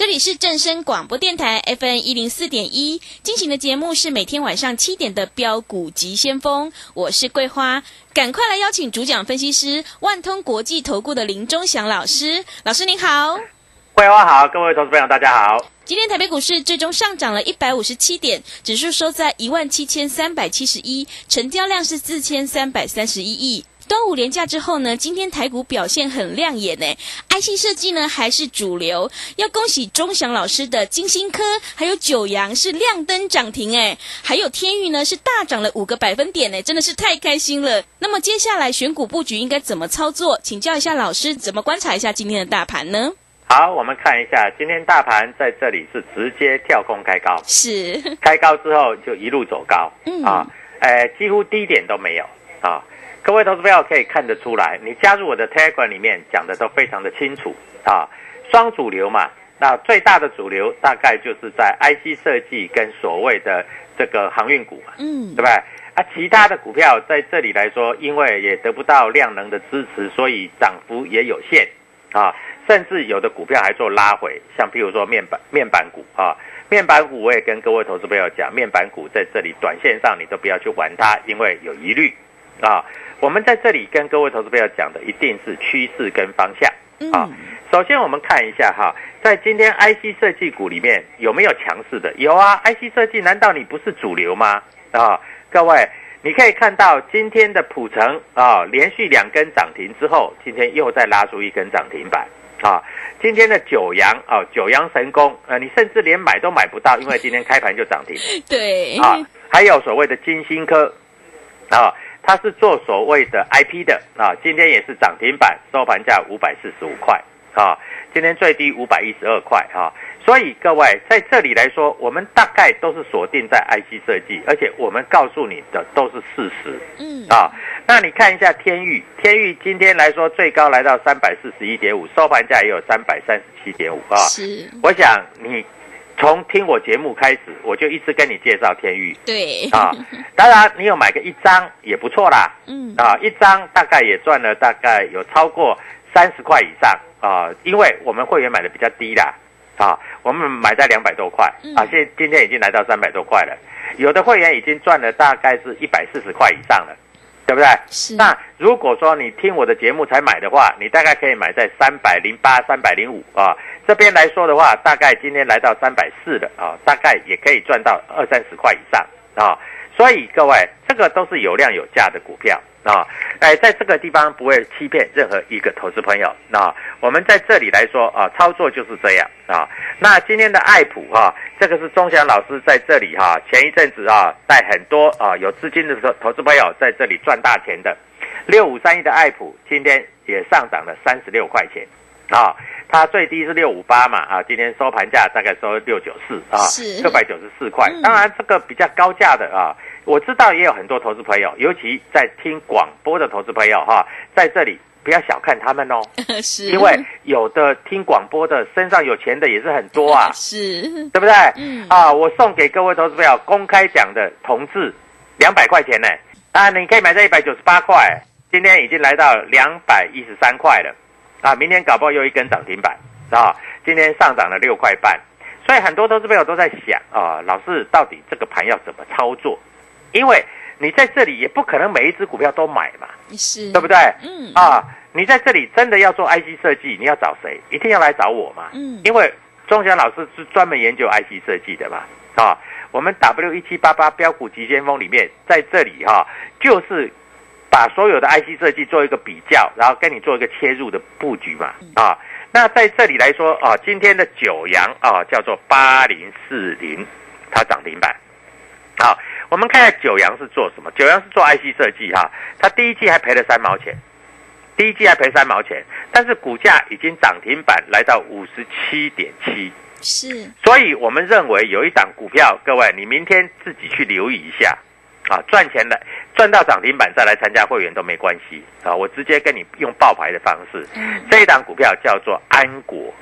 这里是正声广播电台 FM 一零四点一，进行的节目是每天晚上七点的标股急先锋，我是桂花，赶快来邀请主讲分析师万通国际投顾的林忠祥老师，老师您好，桂花好，各位投资朋友大家好。今天台北股市最终上涨了一百五十七点，指数收在一万七千三百七十一，成交量是四千三百三十一亿。端午连假之后呢，今天台股表现很亮眼呢，IC 设计呢还是主流，要恭喜钟祥老师的金星科，还有九阳是亮灯涨停哎，还有天域呢是大涨了五个百分点呢，真的是太开心了。那么接下来选股布局应该怎么操作？请教一下老师，怎么观察一下今天的大盘呢？好，我们看一下今天大盘在这里是直接跳空开高，是开高之后就一路走高，嗯啊，呃，几乎低点都没有啊。各位投资朋友可以看得出来，你加入我的 Telegram 里面讲的都非常的清楚啊。双主流嘛，那最大的主流大概就是在 IC 设计跟所谓的这个航运股嘛，嗯对不对？啊，其他的股票在这里来说，因为也得不到量能的支持，所以涨幅也有限啊。甚至有的股票还做拉回，像譬如说面板面板股啊，面板股我也跟各位投资朋友讲，面板股在这里短线上你都不要去玩它，因为有疑虑啊。我们在这里跟各位投资朋友讲的一定是趋势跟方向啊。嗯首先我们看一下哈，在今天 IC 设计股里面有没有强势的？有啊，IC 设计难道你不是主流吗？啊，各位，你可以看到今天的普成啊，连续两根涨停之后，今天又再拉出一根涨停板啊。今天的九阳啊，九阳神功，呃，你甚至连买都买不到，因为今天开盘就涨停 对啊。还有所谓的金星科啊，它是做所谓的 IP 的啊，今天也是涨停板，收盘价五百四十五块啊，今天最低五百一十二块啊。所以各位在这里来说，我们大概都是锁定在 IC 设计，而且我们告诉你的都是事实嗯啊。那你看一下天域，天域今天来说最高来到三百四十一点五，收盘价也有三百三十七点五啊。是我想你从听我节目开始，我就一直跟你介绍天域。对。啊。当然，你有买个一张也不错啦，嗯。啊，一张大概也赚了大概有超过三十块以上。啊，因为我们会员买的比较低啦，啊，我们买在两百多块。嗯。啊，现今天已经来到三百多块了，有的会员已经赚了大概是一百四十块以上了，对不对？是那如果说你听我的节目才买的话，你大概可以买在三百零八、三百零五啊。这边来说的话，大概今天来到三百四的啊，大概也可以赚到二三十块以上啊。所以各位，这个都是有量有价的股票啊。哎，在这个地方不会欺骗任何一个投资朋友啊。我们在这里来说啊，操作就是这样啊。那今天的爱普哈、这个是钟祥老师在这里哈、前一阵子啊，带很多啊有资金的投投资朋友在这里赚大钱的。六五三一的爱普今天也上涨了三十六块钱啊，它最低是六五八嘛啊，今天收盘价大概收六九四啊，六百九十四块嗯。当然这个比较高价的啊，我知道也有很多投资朋友，尤其在听广播的投资朋友哈，在这里不要小看他们哦，是，因为有的听广播的身上有钱的也是很多啊，是，对不对？嗯。啊，我送给各位投资朋友公开讲的同志两百块钱呢，啊，你可以买在一百九十八块，今天已经来到两百一十三块了，啊，明天搞不好又一根涨停板。啊，今天上涨了六块半，所以很多投资朋友都在想啊，老师到底这个盘要怎么操作？因为你在这里也不可能每一只股票都买嘛，是，对不对？嗯啊，你在这里真的要做 IC 设计，你要找谁？一定要来找我嘛。嗯因为钟祥老师是专门研究 IC 设计的嘛。啊，我们 W 一七八八标股急先锋里面，在这里哈、就是把所有的 IC 设计做一个比较，然后跟你做一个切入的布局嘛。啊，那在这里来说啊，今天的九阳啊叫做八零四零，它涨停板。好，我们看一下九阳是做什么？九阳是做 IC 设计哈，它第一季还赔了三毛钱，第一季还赔三毛钱，但是股价已经涨停板来到五十七点七，是，所以我们认为有一档股票，各位你明天自己去留意一下啊，赚钱的赚到涨停板再来参加会员都没关系啊，我直接跟你用爆牌的方式，嗯这一档股票叫做安国。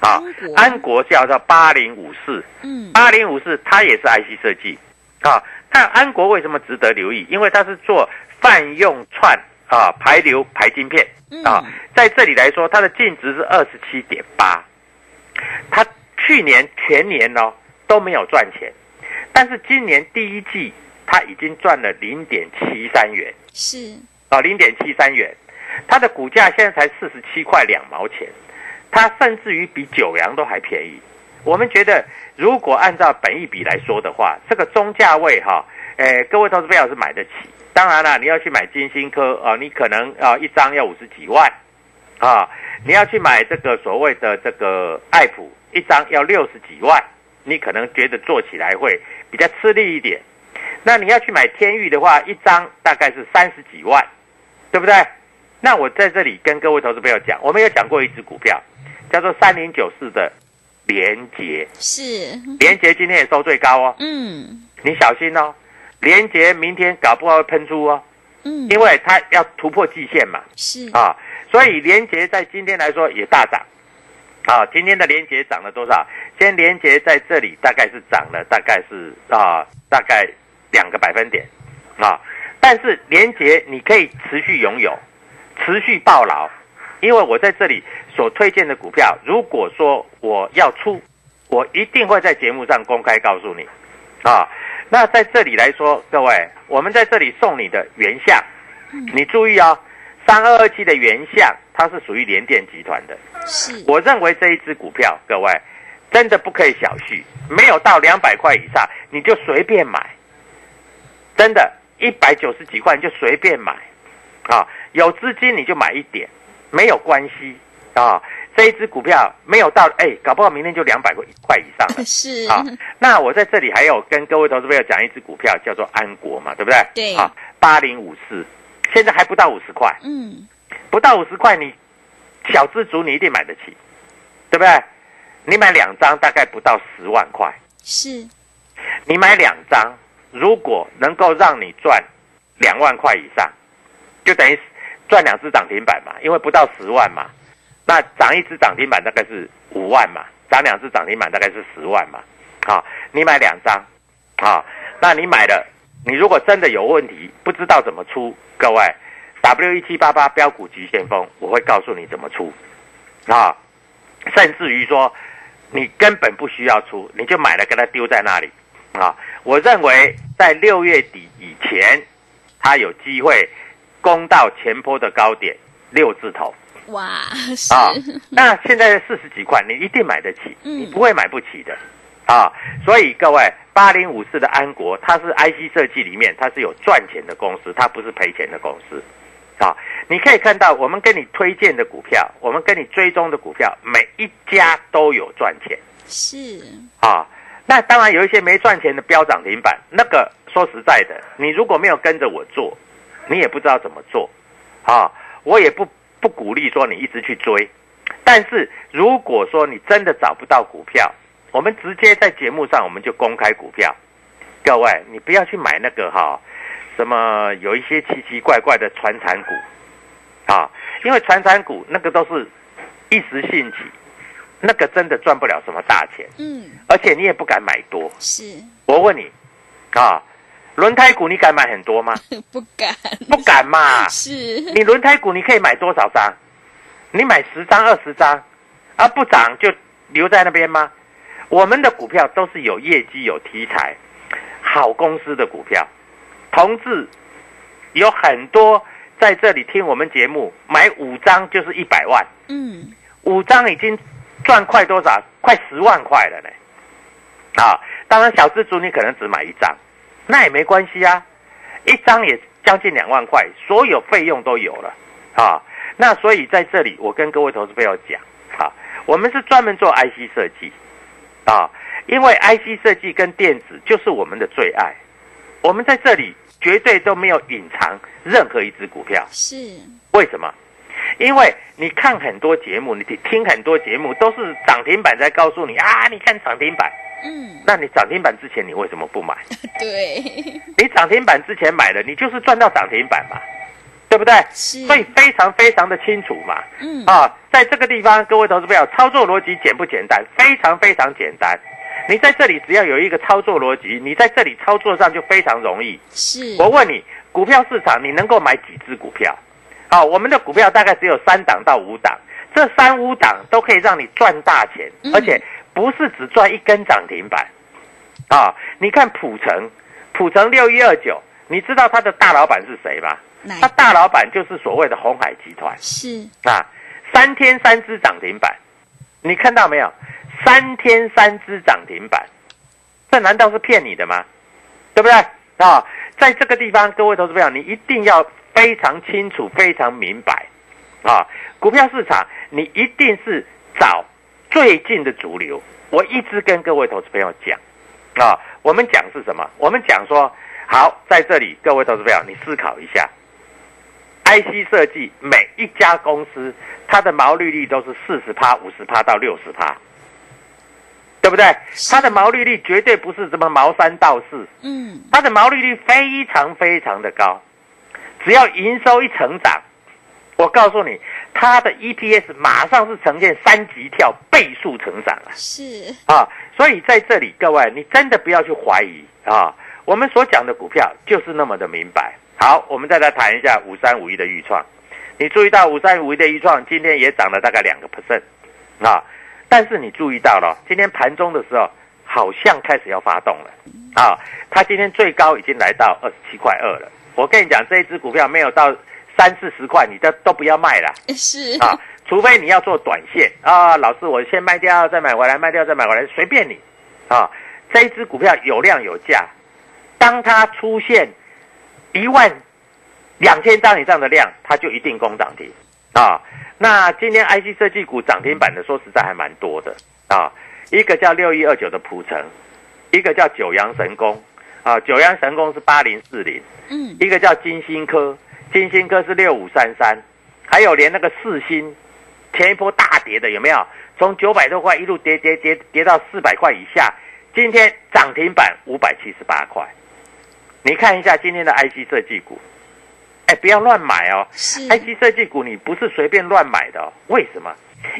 啊安国，安国叫做八零五四，嗯八零五四它也是 IC 设计啊。但安国为什么值得留意？因为它是做泛用串啊排流排晶片啊嗯，在这里来说，它的净值是二十七点八，它去年全年哦都没有赚钱，但是今年第一季它已经赚了零点七三元。是，啊，零点七三元，它的股价现在才四十七块两毛钱，它甚至于比九阳都还便宜。我们觉得，如果按照本益比来说的话，这个中价位哈，诶，各位投资朋友是买得起。当然了，你要去买金星科啊，你可能啊一张要五十几万啊，你要去买这个所谓的这个爱普，一张要六十几万，你可能觉得做起来会比较吃力一点。那你要去买天域的话，一张大概是三十几万，对不对？那我在这里跟各位投资朋友讲，我们有讲过一只股票，叫做三零九四的联捷，是，联捷今天也收最高哦，嗯。你小心哦，联捷明天搞不好会喷出哦，嗯，因为它要突破季线嘛，是，啊，所以联捷在今天来说也大涨，啊，今天的联捷涨了多少？今天联捷在这里大概是涨了，大概是啊，大概两个百分点，啊，但是联捷你可以持续拥有，持续抱牢，因为我在这里所推荐的股票，如果说我要出，我一定会在节目上公开告诉你，啊，那在这里来说，各位，我们在这里送你的原相，你注意哦，三二二七的原相，它是属于联电集团的。是，我认为这一只股票，各位真的不可以小觑，没有到两百块以上，你就随便买，真的，一百九十几块你就随便买，啊，有资金你就买一点，没有关系啊。这一只股票没有到，哎，搞不好明天就两百块以上了。是，啊，那我在这里还有跟各位投资朋友讲一只股票，叫做安国嘛，对不对？对啊，八零五四，现在还不到五十块，嗯不到五十块，你小资族你一定买得起，对不对？你买两张大概不到十万块，是，你买两张，如果能够让你赚两万块以上，就等于赚两只涨停板嘛，因为不到十万嘛，那涨一只涨停板大概是五万嘛，涨两只涨停板大概是十万嘛，啊，你买两张，啊，那你买了，你如果真的有问题，不知道怎么出，各位，W 一七八八标股急先锋，我会告诉你怎么出，啊，甚至于说你根本不需要出，你就买了，给它丢在那里，啊，我认为在六月底以前，它有机会攻到前坡的高点六字头。哇，是，啊，那现在四十几块，你一定买得起，嗯你不会买不起的啊。所以各位，八零五四的安国，它是 IC 设计里面它是有赚钱的公司，它不是赔钱的公司啊。你可以看到，我们跟你推荐的股票，我们跟你追踪的股票，每一家都有赚钱是，啊。那当然有一些没赚钱的标涨停板，那个说实在的，你如果没有跟着我做，你也不知道怎么做啊。我也不不鼓励说你一直去追，但是如果说你真的找不到股票，我们直接在节目上我们就公开股票，各位，你不要去买那个哈，什么有一些奇奇怪怪的传产股，啊，因为传产股那个都是一时兴起，那个真的赚不了什么大钱，嗯，而且你也不敢买多。是我问你，啊，轮胎股你敢买很多吗？不敢，不敢嘛。是你轮胎股你可以买多少张？你买十张、二十张，啊，不涨就留在那边吗？我们的股票都是有业绩、有题材、好公司的股票。同志有很多在这里听我们节目，买五张就是一百万，嗯，五张已经赚快多少？快十万块了呢。啊，当然小资族你可能只买一张，那也没关系啊，一张也将近两万块，所有费用都有了啊。那所以在这里，我跟各位投资朋友讲，啊，我们是专门做 IC 设计，啊，因为 IC 设计跟电子就是我们的最爱，我们在这里绝对都没有隐藏任何一只股票，是为什么？因为你看很多节目，你听很多节目，都是涨停板在告诉你啊，你看涨停板，嗯，那你涨停板之前你为什么不买？对，你涨停板之前买了，你就是赚到涨停板嘛，对不对？是所以非常非常的清楚嘛。嗯，啊，在这个地方，各位投资朋友，操作逻辑简不简单？非常非常简单。你在这里只要有一个操作逻辑，你在这里操作上就非常容易。是我问你，股票市场你能够买几只股票？啊，我们的股票大概只有三档到五档，这三五档都可以让你赚大钱，嗯而且不是只赚一根涨停板。啊，你看普成，普成六一二九，你知道他的大老板是谁吗？哪他大老板就是所谓的红海集团是啊，三天三只涨停板，你看到没有？三天三只涨停板，这难道是骗你的吗？对不对啊？在这个地方，各位投资朋友，你一定要非常清楚、非常明白啊！股票市场，你一定是找最近的主流。我一直跟各位投资朋友讲啊，我们讲是什么？我们讲说，好，在这里，各位投资朋友，你思考一下，IC 设计每一家公司，它的毛利率都是四十趴、五十趴到六十趴。对不对？它的毛利率绝对不是什么毛三到四，嗯，它的毛利率非常非常的高，只要营收一成长，我告诉你，它的 EPS 马上是呈现三级跳倍数成长啊！是啊，所以在这里各位，你真的不要去怀疑啊，我们所讲的股票就是那么的明白。好，我们再来谈一下五三五一的预创，你注意到五三五一的预创今天也涨了大概两个 percent 啊。但是你注意到了，今天盘中的时候好像开始要发动了，啊，它今天最高已经来到二十七块二了。我跟你讲，这一只股票没有到三四十块，你都都不要卖了 是啊，除非你要做短线啊。老师，我先卖掉再买回来，卖掉再买回来，随便你啊。这一只股票有量有价，当它出现一万两千张以上的量，它就一定攻涨停啊。那今天 IC 设计股涨停板的，说实在还蛮多的啊。一个叫六一二九的普成，一个叫九阳神功啊，九阳神功是八零四零，嗯一个叫金星科，金星科是六五三三，还有连那个四星，前一波大跌的有没有？从九百多块一路跌跌跌跌到四百块以下，今天涨停板五百七十八块。你看一下今天的 IC 设计股，哎，不要乱买哦。是 IC 设计股你不是随便乱买的哦，为什么？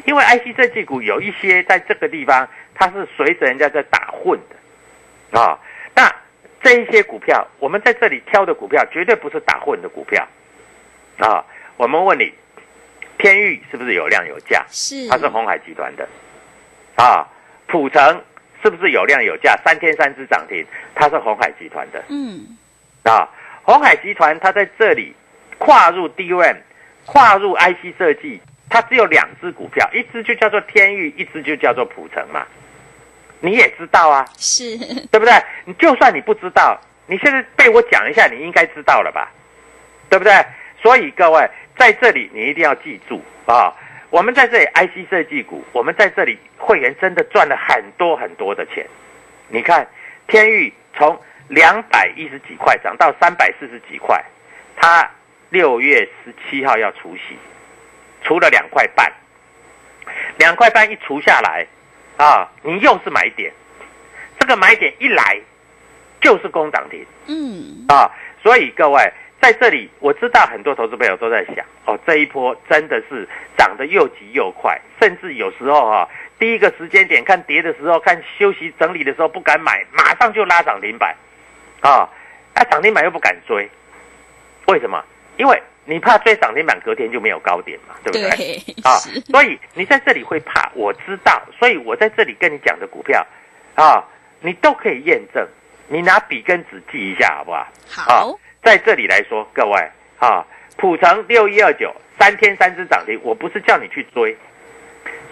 因为 IC 设计股有一些在这个地方它是随着人家在打混的啊。那这一些股票，我们在这里挑的股票绝对不是打混的股票啊。我们问你，天域是不是有量有价？是它是红海集团的啊。普成是不是有量有价？三天三只涨停，它是红海集团的。嗯啊，红海集团它在这里跨入 DRAM，跨入 IC 设计，它只有两只股票，一只就叫做天域，一只就叫做普成嘛。你也知道啊，是 对不对？你就算你不知道，你现在被我讲一下，你应该知道了吧？对不对？所以各位在这里你一定要记住啊，我们在这里 IC 设计股，我们在这里会员真的赚了很多很多的钱。你看天域从两百一十几块涨到三百四十几块，它六月十七号要除息，除了两块半，两块半一除下来，啊，你又是买点，这个买点一来，就是攻涨停嗯，啊。所以各位在这里，我知道很多投资朋友都在想，哦，这一波真的是涨得又急又快，甚至有时候哈、第一个时间点看跌的时候，看休息整理的时候不敢买，马上就拉涨停板，啊，那涨停板又不敢追，为什么？因为你怕追涨停板，隔天就没有高点嘛，对不对？对，啊，所以你在这里会怕，我知道，所以我在这里跟你讲的股票啊，你都可以验证，你拿笔跟纸记一下好不好？好，在这里来说，各位啊，普成六一二九三天三只涨停，我不是叫你去追；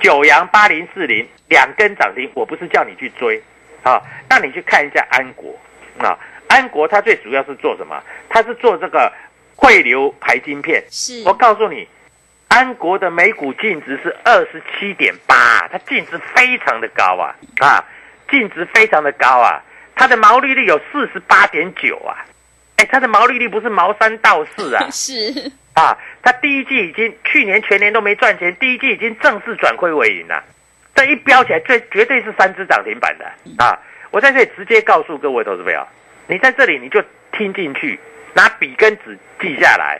九阳八零四零两根涨停，我不是叫你去追啊。那你去看一下安国啊，安国它最主要是做什么？它是做这个汇流排晶片。是，我告诉你，安国的每股净值是二十七点八，它净值非常的高啊。啊，净值非常的高啊，它的毛利率有四十八点九啊，哎，它的毛利率不是毛三到四啊。是，啊，它第一季已经去年全年都没赚钱，第一季已经正式转亏为盈了，这一飙起来，最绝对是三只涨停板的。啊！我在这里直接告诉各位投资朋友，你在这里你就听进去，拿笔跟纸记下来，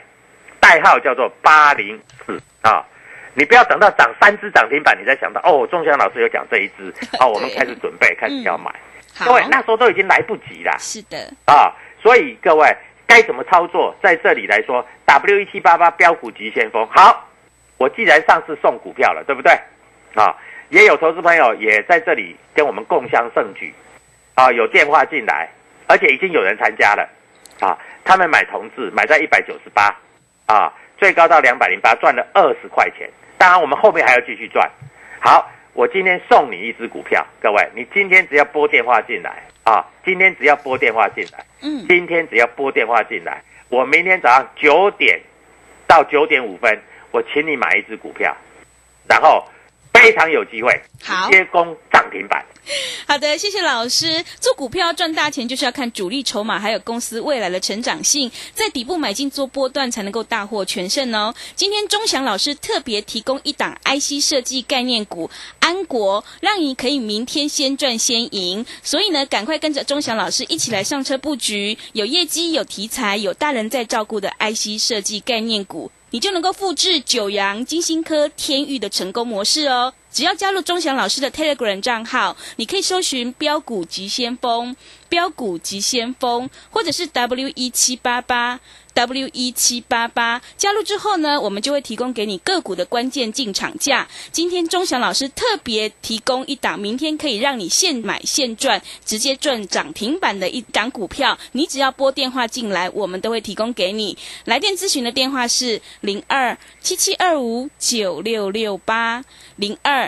代号叫做八零四啊。你不要等到涨三只涨停板，你才想到哦，钟祥老师有讲这一只，哦，我们开始准备，开始要买。好各位，那时候都已经来不及了。是的，啊，所以各位该怎么操作，在这里来说，W 一七八八标股急先锋。好，我既然上次送股票了，对不对？啊，也有投资朋友也在这里跟我们共襄盛举，啊，有电话进来，而且已经有人参加了，啊，他们买同志买在一百九十八，啊，最高到两百零八，赚了二十块钱。当然，我们后面还要继续赚。好，我今天送你一只股票，各位，你今天只要拨电话进来啊，今天只要拨电话进来，嗯，今天只要拨电话进来，我明天早上九点到九点五分，我请你买一只股票，然后非常有机会好直接攻涨停板。好的，谢谢老师。做股票赚大钱，就是要看主力筹码，还有公司未来的成长性，在底部买进做波段，才能够大获全胜哦。今天钟祥老师特别提供一档 IC 设计概念股安国，让你可以明天先赚先赢。所以呢，赶快跟着钟祥老师一起来上车布局，有业绩、有题材、有大人在照顾的 IC 设计概念股。你就能够复制九阳、金星科、天域的成功模式哦。只要加入钟祥老师的 Telegram 账号，你可以搜寻“标股急先锋”、“标股急先锋”，或者是 W 一七八八 W 一七八八。加入之后呢，我们就会提供给你个股的关键进场价。今天钟祥老师特别提供一档，明天可以让你现买现赚，直接赚涨停板的一档股票。你只要拨电话进来，我们都会提供给你。来电咨询的电话是零二七七二五九六六八零二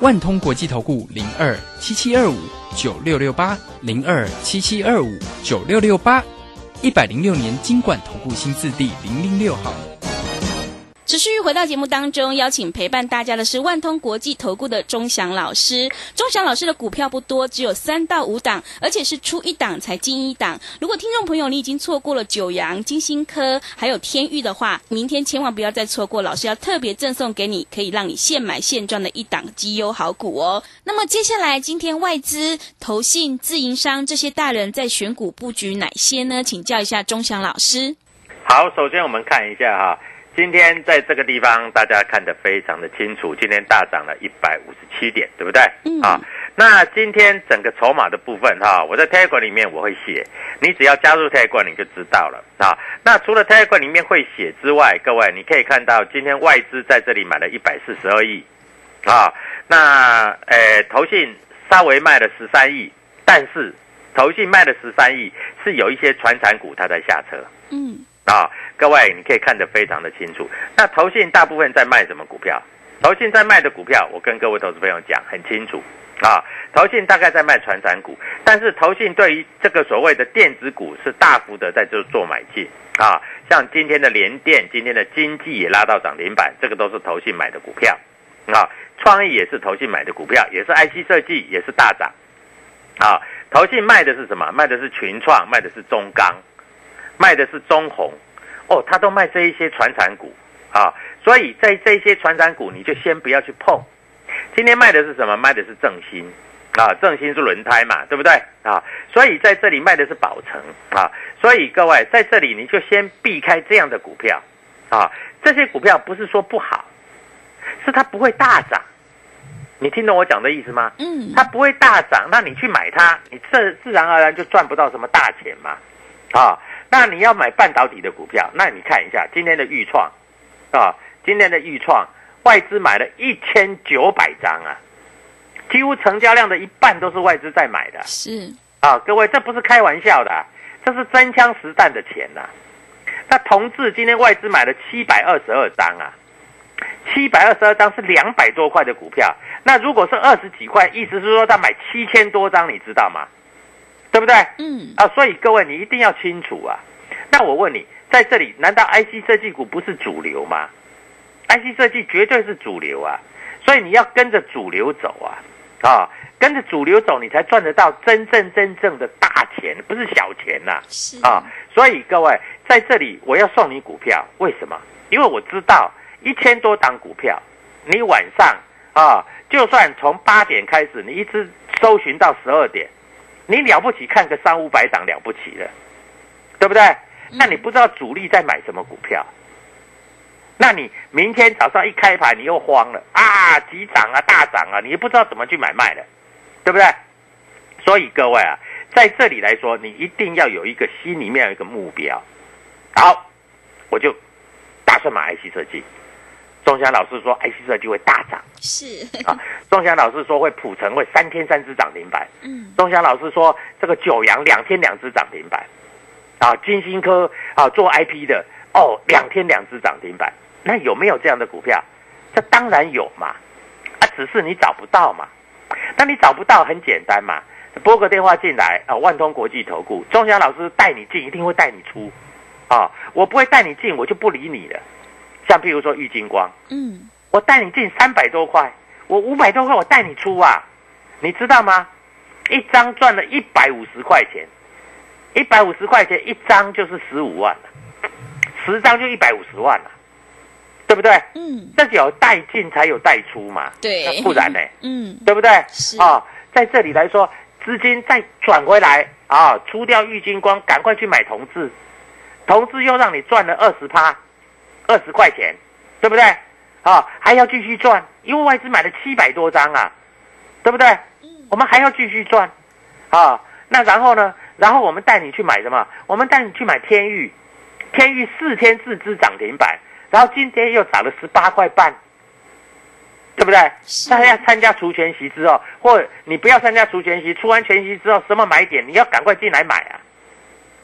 万通国际投顾零二七七二五九六六八零二七七二五九六六八，一百零六年经管投顾新字第零零六号。持续回到节目当中，邀请陪伴大家的是万通国际投顾的钟祥老师。钟祥老师的股票不多，只有三到五档，而且是出一档才进一档。如果听众朋友你已经错过了九阳、金星科还有天域的话，明天千万不要再错过，老师要特别赠送给你，可以让你现买现赚的一档绩优好股哦。那么接下来，今天外资、投信、自营商这些大人在选股布局哪些呢？请教一下钟祥老师。好，首先我们看一下哈，今天在这个地方大家看得非常的清楚，今天大涨了一百五十七点，对不对？嗯啊，那今天整个筹码的部分哈，我在 Telegram 里面我会写，你只要加入 Telegram 你就知道了啊。那除了 Telegram 里面会写之外，各位你可以看到今天外资在这里买了一百四十二亿啊，那呃投信稍微卖了十三亿，但是投信卖了十三亿是有一些传产股它在下车。嗯，啊，各位，你可以看得非常的清楚。那投信大部分在卖什么股票？投信在卖的股票，我跟各位投资朋友讲很清楚啊。投信大概在卖传产股，但是投信对于这个所谓的电子股是大幅的在这做买进啊。像今天的联电、今天的经济也拉到涨停板，这个都是投信买的股票啊。创意也是投信买的股票，也是 IC 设计，也是大涨啊。投信卖的是什么？卖的是群创，卖的是中钢，卖的是中红哦，他都卖这一些传产股啊。所以在这些传产股，你就先不要去碰。今天卖的是什么？卖的是正新啊，正新是轮胎嘛，对不对啊？所以在这里卖的是宝成啊。所以各位在这里你就先避开这样的股票啊。这些股票不是说不好，是它不会大涨。你听懂我讲的意思吗？嗯，它不会大涨，那你去买它，你自自然而然就赚不到什么大钱嘛。啊，那你要买半导体的股票，那你看一下今天的预创啊，今天的预创外资买了一千九百张啊，几乎成交量的一半都是外资在买的。是啊，各位，这不是开玩笑的，这是真枪实弹的钱呐、那同志今天外资买了七百二十二张啊，七百二十二张是两百多块的股票。那如果是二十几块，意思是说他买七千多张，你知道吗？对不对？嗯啊，所以各位你一定要清楚啊。那我问你，在这里难道 IC 设计股不是主流吗？IC 设计绝对是主流啊，所以你要跟着主流走啊，啊，跟着主流走，你才赚得到真正真正的大钱，不是小钱呐、是啊，所以各位在这里我要送你股票，为什么？因为我知道一千多档股票，你晚上啊，就算从八点开始，你一直搜寻到十二点，你了不起看个三五百档了不起了，对不对？那你不知道主力在买什么股票，那你明天早上一开盘你又慌了啊，急涨啊，大涨啊，你又不知道怎么去买卖了，对不对？所以各位啊，在这里来说，你一定要有一个心里面有一个目标。好，我就打算买 IC 设计。钟祥老师说 IC 设计会大涨。是。啊，钟祥老师说会普成会三天三只涨停板，嗯。钟祥老师说这个九阳两天两只涨停板，啊，金星科啊做 IP 的哦，两天两只涨停板，那有没有这样的股票？这当然有嘛，啊，只是你找不到嘛。那你找不到很简单嘛，拨个电话进来啊，万通国际投顾，钟祥老师带你进，一定会带你出，啊，我不会带你进，我就不理你了。像譬如说玉金光，嗯。我带你进三百多块，我五百多块我带你出啊，你知道吗？一张赚了一百五十块钱，一百五十块钱一张就是十五万了，十张就一百五十万了，对不对？嗯。这有带进才有带出嘛，对。不然呢？嗯。对不对？是。啊，在这里来说，资金再转回来啊，出掉玉金光，赶快去买同志，同志又让你赚了二十趴，二十块钱，对不对？啊，还要继续赚，因为外资买了七百多张啊，对不对？我们还要继续赚，啊，那然后呢？然后我们带你去买什么？我们带你去买天域，天域四天四只涨停板，然后今天又涨了十八块半，对不对？大家参加除权息之后，或你不要参加除权息，除完权息之后，什么买点你要赶快进来买啊，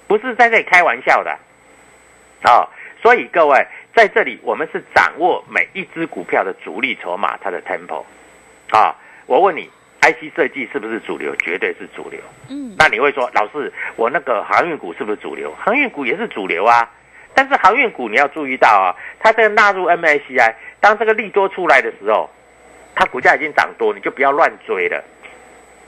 不是在这里开玩笑的，啊、所以各位在这里，我们是掌握每一只股票的主力筹码，它的 tempo，啊，我问你，IC 设计是不是主流？绝对是主流。嗯那你会说，老师，我那个航运股是不是主流？航运股也是主流啊，但是航运股你要注意到啊，它这个纳入 MACI，当这个利多出来的时候，它股价已经涨多，你就不要乱追了，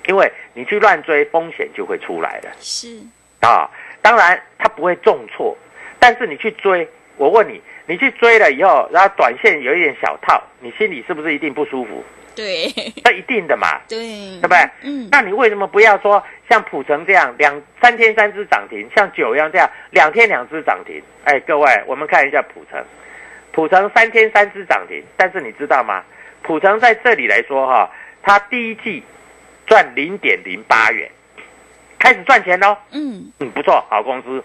因为你去乱追，风险就会出来了是啊。当然，它不会重挫，但是你去追，我问你，你去追了以后，然后短线有一点小套，你心里是不是一定不舒服？对那一定的嘛。对对不对？嗯那你为什么不要说像普成这样两三天三只涨停，像九阳这样两天两只涨停？哎，各位，我们看一下普成，普成三天三只涨停，但是你知道吗？普成在这里来说哈，它第一季赚零点零八元，开始赚钱喽。嗯嗯，不错，好公司。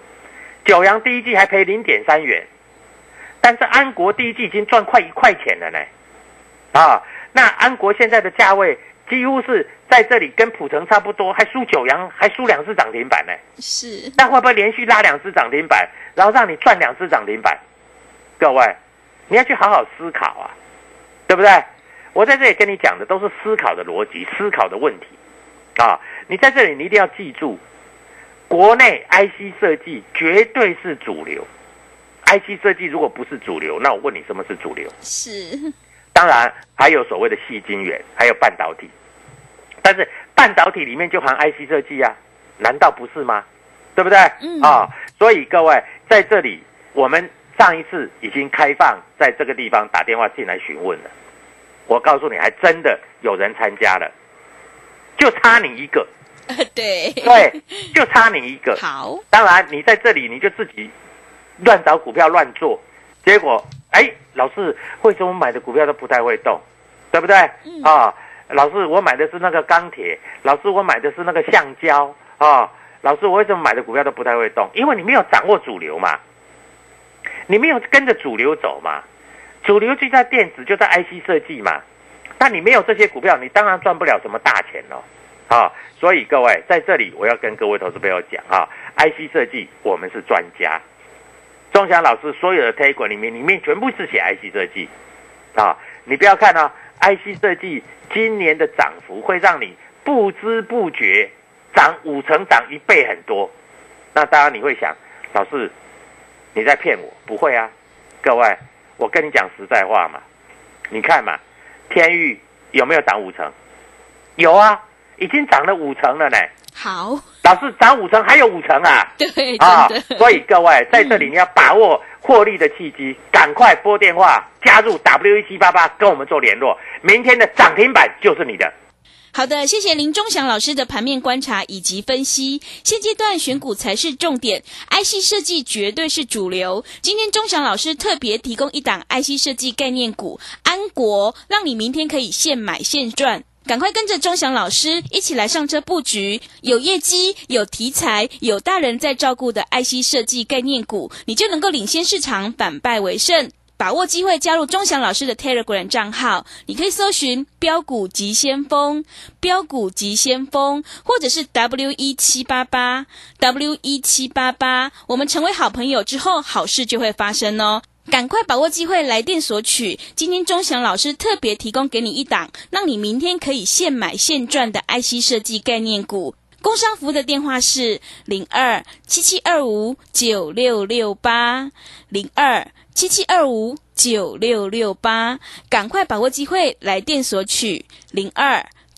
九阳第一季还赔零点三元，但是安国第一季已经赚快一块钱了呢。啊，那安国现在的价位几乎是在这里跟普成差不多，还输九阳，还输两只涨停板呢。是那会不会连续拉两只涨停板，然后让你赚两只涨停板？各位，你要去好好思考啊，对对不对？我在这里跟你讲的都是思考的逻辑、思考的问题啊！你在这里你一定要记住，国内 IC 设计绝对是主流。IC 设计如果不是主流，那我问你什么是主流？是，当然还有所谓的细晶圆，还有半导体。但是半导体里面就含 IC 设计啊，难道不是吗？对不对？嗯啊，所以各位在这里，我们上一次已经开放在这个地方打电话进来询问了。我告诉你，还真的有人参加了，就差你一个，对，对，就差你一个。好，当然，你在这里你就自己乱找股票乱做，结果哎，老师为什么买的股票都不太会动，对不对？嗯啊，老师我买的是那个钢铁，老师我买的是那个橡胶啊，老师我为什么买的股票都不太会动？因为你没有掌握主流嘛，你没有跟着主流走嘛，主流就在电子，就在 IC 设计嘛，那你没有这些股票，你当然赚不了什么大钱喽。啊，所以各位在这里，我要跟各位投资朋友讲啊，IC 设计我们是专家，钟祥老师所有的推广里面，里面全部是写 IC 设计，啊，你不要看啊，IC 设计今年的涨幅会让你不知不觉涨五成，涨一倍很多。那当然你会想，老师你在骗我？不会啊，各位，我跟你讲实在话嘛，你看嘛，天域有没有涨五成？有啊，已经涨了五成了呢。好，老师涨五成，还有五成啊！对，啊所以各位在这里你要把握获利的契机，赶快拨电话加入 W 一七八八跟我们做联络，明天的涨停板就是你的。好的，谢谢林忠祥老师的盘面观察以及分析。现阶段选股才是重点，IC 设计绝对是主流。今天忠祥老师特别提供一档 IC 设计概念股安国，让你明天可以现买现赚。赶快跟着钟祥老师一起来上车布局，有业绩、有题材、有大人在照顾的爱惜设计概念股，你就能够领先市场，反败为胜。把握机会加入钟祥老师的 Telegram 账号，你可以搜寻“标股急先锋”、“标股急先锋”，或者是 W 一七八八 W 一七八八。我们成为好朋友之后，好事就会发生哦。赶快把握机会来电索取。今天钟祥老师特别提供给你一档，让你明天可以现买现赚的 IC 设计概念股。工商服务的电话是零二七七二五九六六八零二七七二五九六六八，赶快把握机会来电索取零二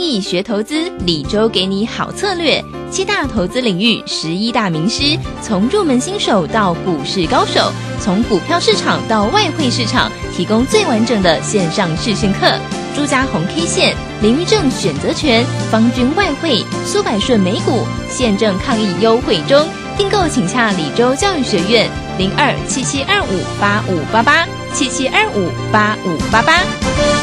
易学投资，李周给你好策略。七大投资领域，十一大名师，从入门新手到股市高手，从股票市场到外汇市场，提供最完整的线上视讯课。朱家红 K 线、林玉正选择权、方军外汇、苏百顺美股，现正抗疫优惠中，订购请洽李州教育学院零二七七二五八五八八七七二五八五八八。